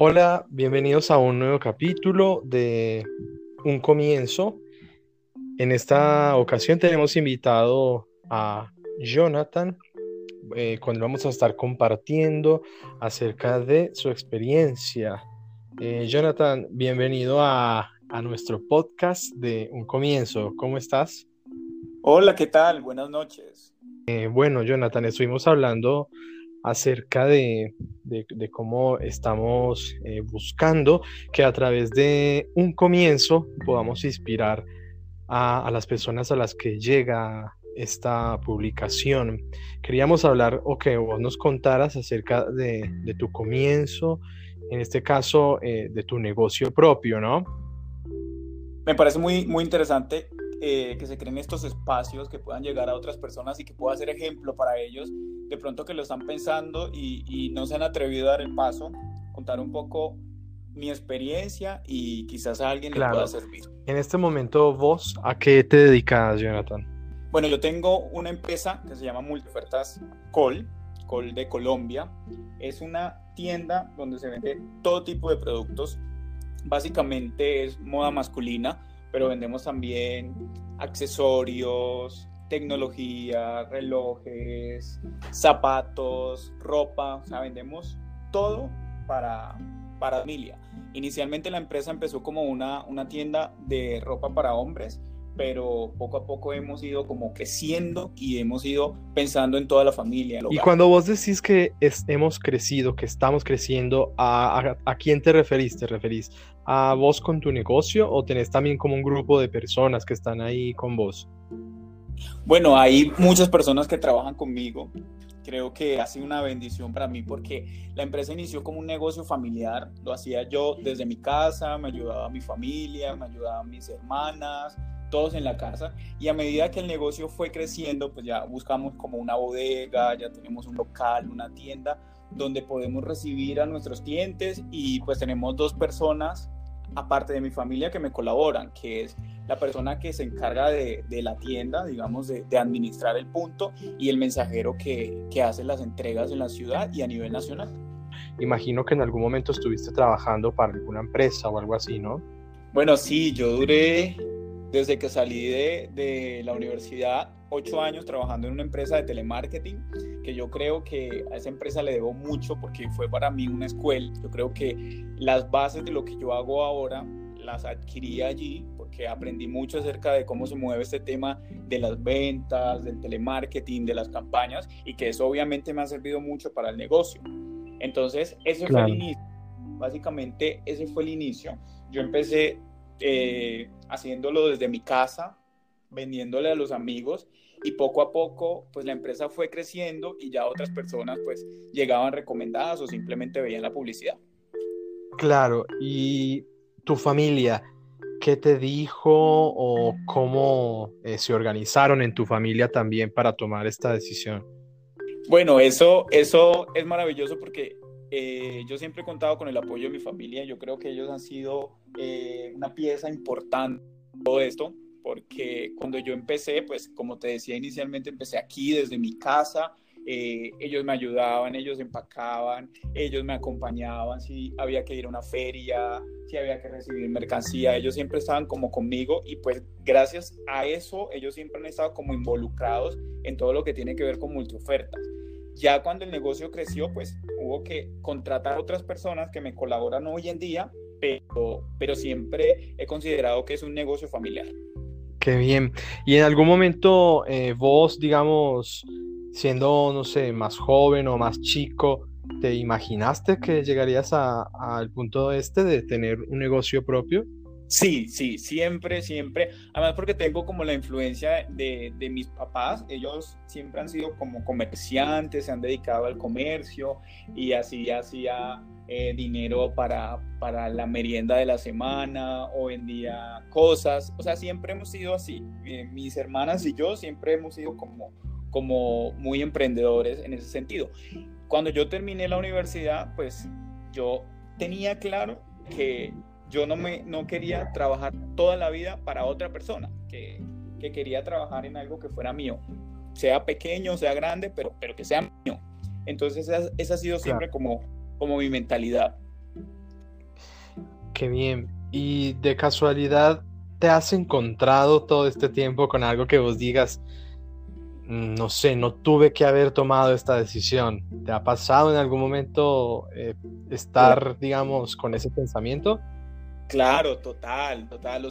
Hola, bienvenidos a un nuevo capítulo de Un Comienzo. En esta ocasión tenemos invitado a Jonathan, eh, con vamos a estar compartiendo acerca de su experiencia. Eh, Jonathan, bienvenido a, a nuestro podcast de Un Comienzo. ¿Cómo estás? Hola, ¿qué tal? Buenas noches. Eh, bueno, Jonathan, estuvimos hablando acerca de, cómo estamos eh, buscando que a través de un comienzo podamos inspirar a, las personas a las que llega esta publicación. Queríamos hablar o que vos nos contaras acerca de, tu comienzo, en este caso eh, de tu negocio propio, ¿no? Me parece muy, muy interesante eh, que se creen estos espacios que puedan llegar a otras personas y que pueda ser ejemplo para ellos, de pronto que lo están pensando y, no se han atrevido a dar el paso, contar un poco mi experiencia y quizás a alguien le pueda servir. En este momento, vos, ¿a qué te dedicas, Jonathan? Bueno, yo tengo una empresa que se llama Multiofertas Col, Col de Colombia. Es una tienda donde se vende todo tipo de productos. Básicamente es moda masculina, pero vendemos también accesorios, tecnología, relojes, zapatos, ropa, o sea, vendemos todo para, para familia. Inicialmente la empresa empezó como una, una tienda de ropa para hombres, pero poco a poco hemos ido como creciendo y hemos ido pensando en toda la familia. Y cuando vos decís que hemos crecido, que estamos creciendo, ¿a, a, quién te referís? ¿Te referís a vos con tu negocio o tenés también como un grupo de personas que están ahí con vos? Bueno, hay muchas personas que trabajan conmigo. Creo que ha sido una bendición para mí porque la empresa inició como un negocio familiar. Lo hacía yo desde mi casa, me ayudaba mi familia, me ayudaban mis hermanas, todos en la casa y a medida que el negocio fue creciendo, pues ya buscamos como una bodega, ya tenemos un local, una tienda donde podemos recibir a nuestros clientes y pues tenemos dos personas aparte de mi familia que me colaboran, que es la persona que se encarga de, la tienda, digamos, de, administrar el punto y el mensajero que, que hace las entregas en la ciudad y a nivel nacional. Imagino que en algún momento estuviste trabajando para alguna empresa o algo así, ¿no? Bueno, sí, yo duré desde que salí de, la universidad, ocho años trabajando en una empresa de telemarketing, que yo creo que a esa empresa le debo mucho porque fue para mí una escuela. Yo creo que las bases de lo que yo hago ahora las adquirí allí porque aprendí mucho acerca de cómo se mueve este tema de las ventas, del telemarketing, de las campañas y que eso obviamente me ha servido mucho para el negocio. Entonces, ese fue el inicio. Básicamente, ese fue el inicio. Yo empecé eh, haciéndolo desde mi casa, vendiéndole a los amigos y poco a poco pues la empresa fue creciendo y ya otras personas pues llegaban recomendadas o simplemente veían la publicidad. Claro, y tu familia, ¿qué te dijo o cómo eh, se organizaron en tu familia también para tomar esta decisión? Bueno, eso, eso es maravilloso porque eh, yo siempre he contado con el apoyo de mi familia. Yo creo que ellos han sido eh, una pieza importante en todo esto, porque cuando yo empecé, pues como te decía inicialmente, empecé aquí desde mi casa. Eh, ellos me ayudaban, ellos empacaban, ellos me acompañaban si había que ir a una feria, si había que recibir mercancía, ellos siempre estaban como conmigo y pues gracias a eso ellos siempre han estado como involucrados en todo lo que tiene que ver con multiofertas. Ya cuando el negocio creció, pues hubo que contratar a otras personas que me colaboran hoy en día, pero, pero siempre he considerado que es un negocio familiar. Qué bien. Y en algún momento eh, vos, digamos, siendo, no sé, más joven o más chico, ¿te imaginaste que llegarías al punto este de tener un negocio propio? Sí, sí, siempre, siempre. Además porque tengo como la influencia de, mis papás. Ellos siempre han sido como comerciantes, se han dedicado al comercio y así hacía eh, dinero para, para la merienda de la semana o vendía cosas. O sea, siempre hemos sido así. Eh, mis hermanas y yo siempre hemos sido como, como muy emprendedores en ese sentido. Cuando yo terminé la universidad, pues yo tenía claro que yo no, me, no quería trabajar toda la vida para otra persona, que, que quería trabajar en algo que fuera mío, sea pequeño, sea grande, pero, pero que sea mío. Entonces esa, esa ha sido siempre como, como mi mentalidad. qué bien. Y de casualidad, ¿te has encontrado todo este tiempo con algo que vos digas, mm, no sé, no tuve que haber tomado esta decisión? ¿Te ha pasado en algún momento eh, estar, digamos, con ese pensamiento? Claro, total, total. O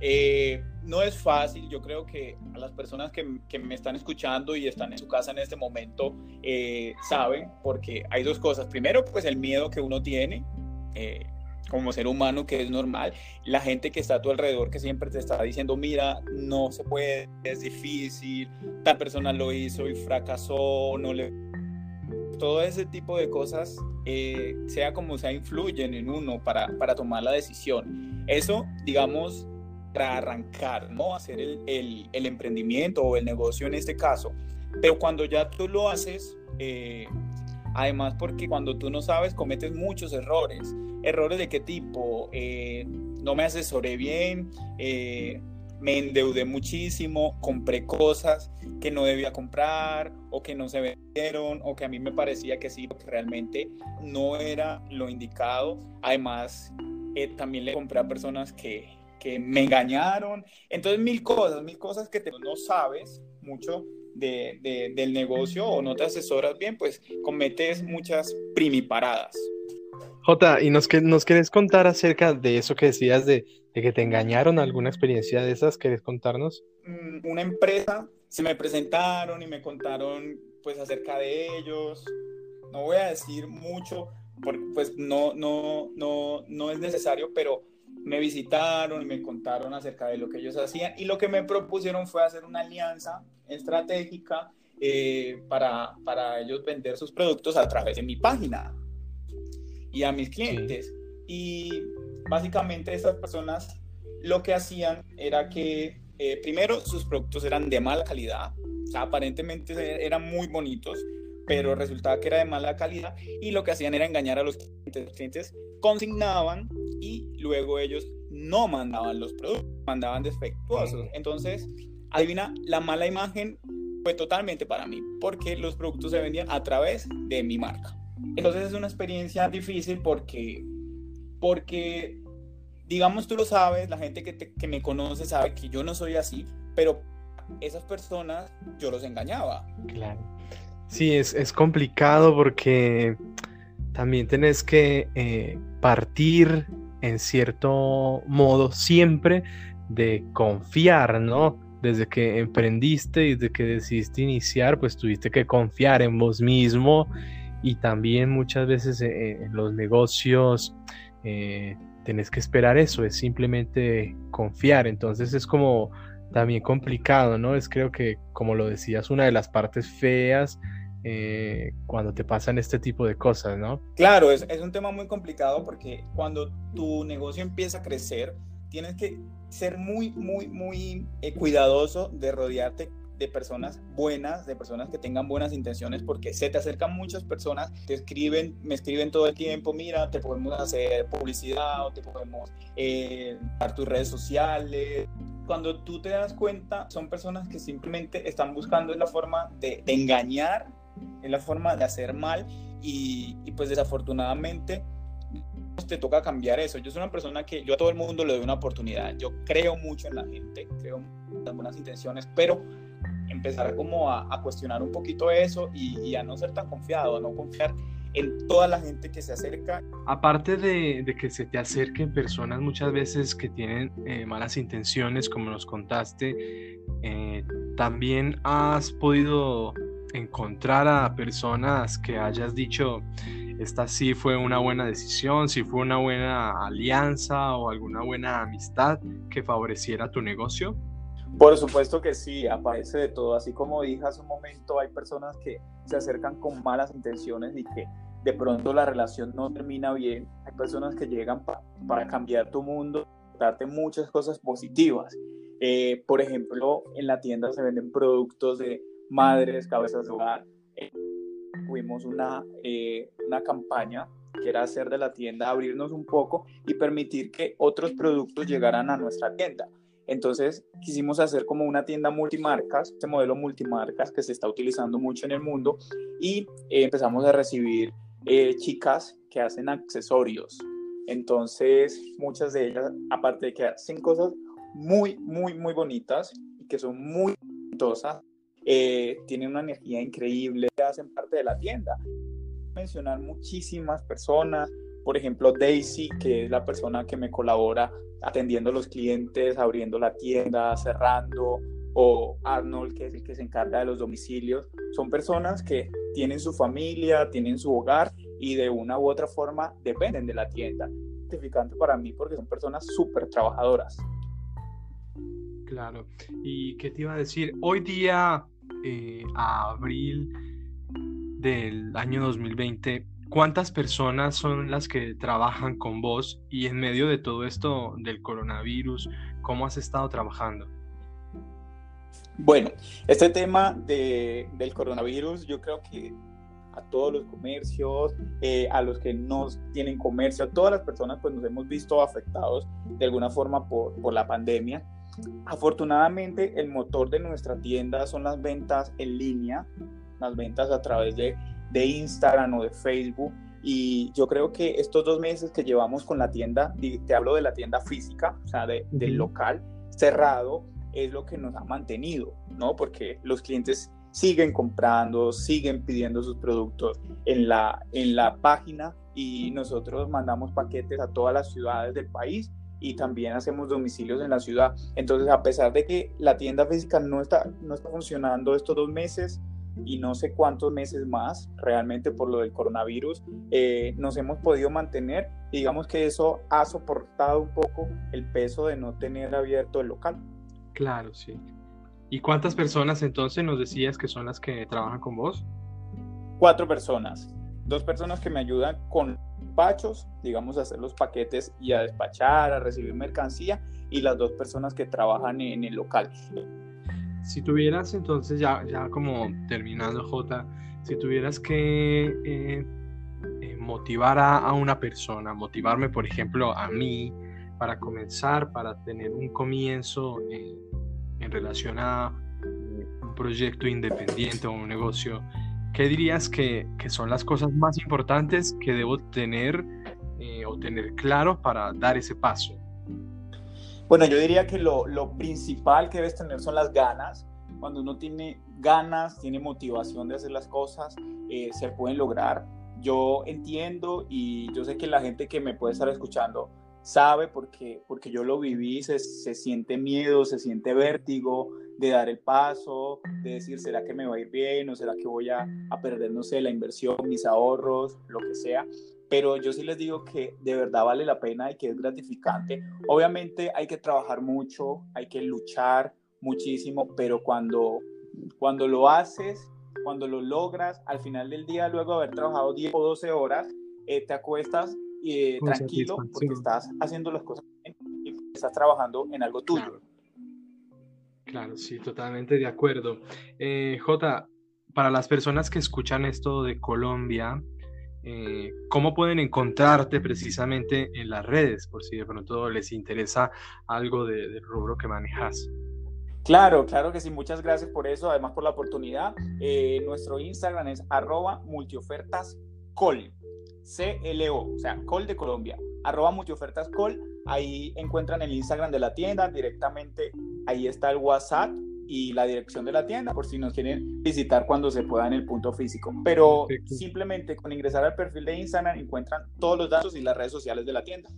eh, no es fácil, yo creo que a las personas que, me están escuchando y están en su casa en este momento eh, saben, porque hay dos cosas. Primero, pues el miedo que uno tiene eh, como ser humano, que es normal. La gente que está a tu alrededor que siempre te está diciendo, mira, no se puede, es difícil, tal persona lo hizo y fracasó, no le... Todo ese tipo de cosas, sea como sea, influyen en uno para, para tomar la decisión. Eso, digamos, para arrancar, ¿no? Hacer el, el, emprendimiento o el negocio en este caso. Pero cuando ya tú lo haces, eh, además porque cuando tú no sabes cometes muchos errores. ¿Errores de qué tipo? Eh, no me asesoré bien, eh, me endeudé muchísimo, compré cosas que no debía comprar o que no se vendieron o que a mí me parecía que sí, porque realmente no era lo indicado. Además, también le compré a personas que, que me engañaron. Entonces, mil cosas, mil cosas que no sabes mucho de, del negocio o no te asesoras bien, pues cometes muchas primiparadas. Jota, ¿y nos, nos querés contar acerca de eso que decías de, de que te engañaron? ¿Alguna experiencia de esas? ¿Querés contarnos? Mm, una empresa, se me presentaron y me contaron pues acerca de ellos. No voy a decir mucho, porque pues no, no, no, no es necesario, pero me visitaron y me contaron acerca de lo que ellos hacían y lo que me propusieron fue hacer una alianza estratégica eh, para, para ellos vender sus productos a través de mi página y a mis clientes. Y básicamente estas personas lo que hacían era que eh, primero sus productos eran de mala calidad, aparentemente eran muy bonitos, pero resultaba que era de mala calidad y lo que hacían era engañar a los clientes. Los clientes consignaban y luego ellos no mandaban los productos, mandaban defectuosos. Entonces, adivina, la mala imagen fue totalmente para mí, porque los productos se vendían a través de mi marca. Entonces es una experiencia difícil porque, porque digamos tú lo sabes, la gente que, que me conoce sabe que yo no soy así, pero esas personas yo los engañaba. Claro. Sí, es, es complicado porque también tenés que eh, partir en cierto modo siempre de confiar, ¿no? Desde que emprendiste y desde que decidiste iniciar, pues tuviste que confiar en vos mismo y también muchas veces eh, en los negocios eh, tenés que esperar eso, es simplemente confiar. Entonces es como también complicado, ¿no? Es creo que, como lo decías, una de las partes feas eh, cuando te pasan este tipo de cosas, ¿no? Claro, es, es un tema muy complicado porque cuando tu negocio empieza a crecer, tienes que ser muy, muy, muy cuidadoso de rodearte de personas buenas, de personas que tengan buenas intenciones, porque se te acercan muchas personas, te escriben, me escriben todo el tiempo, mira, te podemos hacer publicidad o te podemos eh, dar tus redes sociales. Cuando tú te das cuenta, son personas que simplemente están buscando la forma de, de engañar es la forma de hacer mal y, pues desafortunadamente te toca cambiar eso. Yo soy una persona que yo a todo el mundo le doy una oportunidad. Yo creo mucho en la gente, creo en las buenas intenciones, pero empezar como a, cuestionar un poquito eso y, a no ser tan confiado, a no confiar en toda la gente que se acerca. Aparte de, que se te acerquen personas muchas veces que tienen eh, malas intenciones, como nos contaste, eh, también has podido encontrar a personas que hayas dicho, esta sí fue una buena decisión, si fue una buena alianza o alguna buena amistad que favoreciera tu negocio? Por supuesto que sí, aparece de todo. Así como dije hace un momento, hay personas que se acercan con malas intenciones y que de pronto la relación no termina bien. Hay personas que llegan para cambiar tu mundo, darte muchas cosas positivas. Eh, por ejemplo, en la tienda se venden productos de madres, cabezas de hogar. Eh, tuvimos una, eh, una campaña que era hacer de la tienda, abrirnos un poco y permitir que otros productos llegaran a nuestra tienda. Entonces quisimos hacer como una tienda multimarcas, este modelo multimarcas que se está utilizando mucho en el mundo y eh, empezamos a recibir chicas que hacen accesorios. Entonces, muchas de ellas, aparte de que hacen cosas muy, muy, muy bonitas y que son muy exitosas, eh, tienen una energía increíble, hacen parte de la tienda. Mencionar muchísimas personas, por ejemplo, Daisy, que es la persona que me colabora atendiendo a los clientes, abriendo la tienda, cerrando, o Arnold, que es el que se encarga de los domicilios, son personas que tienen su familia, tienen su hogar y de una u otra forma dependen de la tienda. Gratificante para mí porque son personas súper trabajadoras. Claro. ¿Y qué te iba a decir? Hoy día, eh, a abril del año 2020, ¿cuántas personas son las que trabajan con vos? Y en medio de todo esto del coronavirus, ¿cómo has estado trabajando? Bueno, este tema de, del coronavirus, yo creo que a todos los comercios, eh, a los que no tienen comercio, a todas las personas, pues nos hemos visto afectados de alguna forma por, por la pandemia. Afortunadamente, el motor de nuestra tienda son las ventas en línea, las ventas a través de, de Instagram o de Facebook. Y yo creo que estos dos meses que llevamos con la tienda, te hablo de la tienda física, o sea, de, del local cerrado, es lo que nos ha mantenido, ¿no? Porque los clientes siguen comprando, siguen pidiendo sus productos en la, en la página y nosotros mandamos paquetes a todas las ciudades del país y también hacemos domicilios en la ciudad. Entonces, a pesar de que la tienda física no está, no está funcionando estos dos meses y no sé cuántos meses más, realmente por lo del coronavirus, eh, nos hemos podido mantener y digamos que eso ha soportado un poco el peso de no tener abierto el local. Claro, sí. ¿Y cuántas personas entonces nos decías que son las que trabajan con vos? Cuatro personas. Dos personas que me ayudan con despachos, digamos, a hacer los paquetes y a despachar, a recibir mercancía, y las dos personas que trabajan en el local. Si tuvieras entonces, ya, ya como terminando, J, si tuvieras que eh, eh, motivar a, una persona, motivarme, por ejemplo, a mí, para comenzar, para tener un comienzo en, relación a eh, un proyecto independiente o un negocio, ¿qué dirías que, son las cosas más importantes que debo tener eh, o tener claro para dar ese paso? Bueno, yo diría que lo, principal que debes tener son las ganas. Cuando uno tiene ganas, tiene motivación de hacer las cosas, eh, se pueden lograr. Yo entiendo y yo sé que la gente que me puede estar escuchando sabe porque, porque yo lo viví, se, se, siente miedo, se siente vértigo de dar el paso, de decir, ¿será que me va a ir bien o será que voy a, a perder, no sé, la inversión, mis ahorros, lo que sea? Pero yo sí les digo que de verdad vale la pena y que es gratificante. Obviamente hay que trabajar mucho, hay que luchar muchísimo, pero cuando, cuando lo haces, cuando lo logras, al final del día, luego de haber trabajado 10 o 12 horas, eh, te acuestas y tranquilo porque estás haciendo las cosas bien y estás trabajando en algo tuyo. Claro, sí, totalmente de acuerdo. Eh, J, para las personas que escuchan esto de Colombia, eh, ¿cómo pueden encontrarte precisamente en las redes? Por si de pronto les interesa algo del rubro que manejas. Claro, claro que sí, muchas gracias por eso, además por la oportunidad. Eh, nuestro Instagram es arroba multiofertascol. CLO, o sea, Col de Colombia, arroba multiofertas Col, ahí encuentran el Instagram de la tienda, directamente ahí está el WhatsApp y la dirección de la tienda por si nos quieren visitar cuando se pueda en el punto físico. Pero simplemente con ingresar al perfil de Instagram encuentran todos los datos y las redes sociales de la tienda.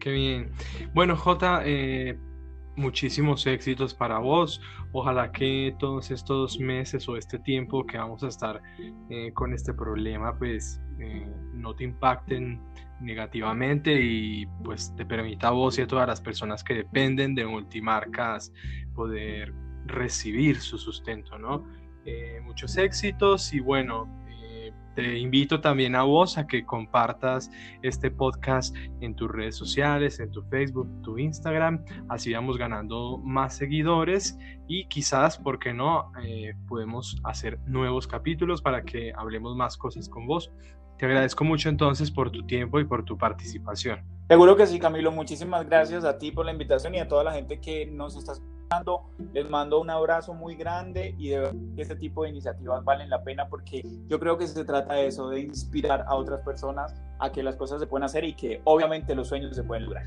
Qué bien. Bueno, J, eh, muchísimos éxitos para vos. Ojalá que todos estos meses o este tiempo que vamos a estar eh, con este problema, pues eh, no te impacten negativamente y pues te permita a vos y a todas las personas que dependen de multimarcas poder recibir su sustento, ¿no? Eh, muchos éxitos y bueno, te invito también a vos a que compartas este podcast en tus redes sociales, en tu Facebook, tu Instagram. Así vamos ganando más seguidores y quizás, ¿por qué no? Eh, podemos hacer nuevos capítulos para que hablemos más cosas con vos. Te agradezco mucho entonces por tu tiempo y por tu participación. Seguro que sí, Camilo. Muchísimas gracias a ti por la invitación y a toda la gente que nos está les mando un abrazo muy grande y de verdad que este tipo de iniciativas valen la pena porque yo creo que se trata de eso, de inspirar a otras personas a que las cosas se pueden hacer y que obviamente los sueños se pueden lograr.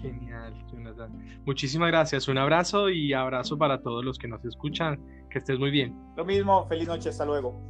Genial, Jonathan. Muchísimas gracias. Un abrazo y abrazo para todos los que nos escuchan. Que estés muy bien. Lo mismo, feliz noche, hasta luego.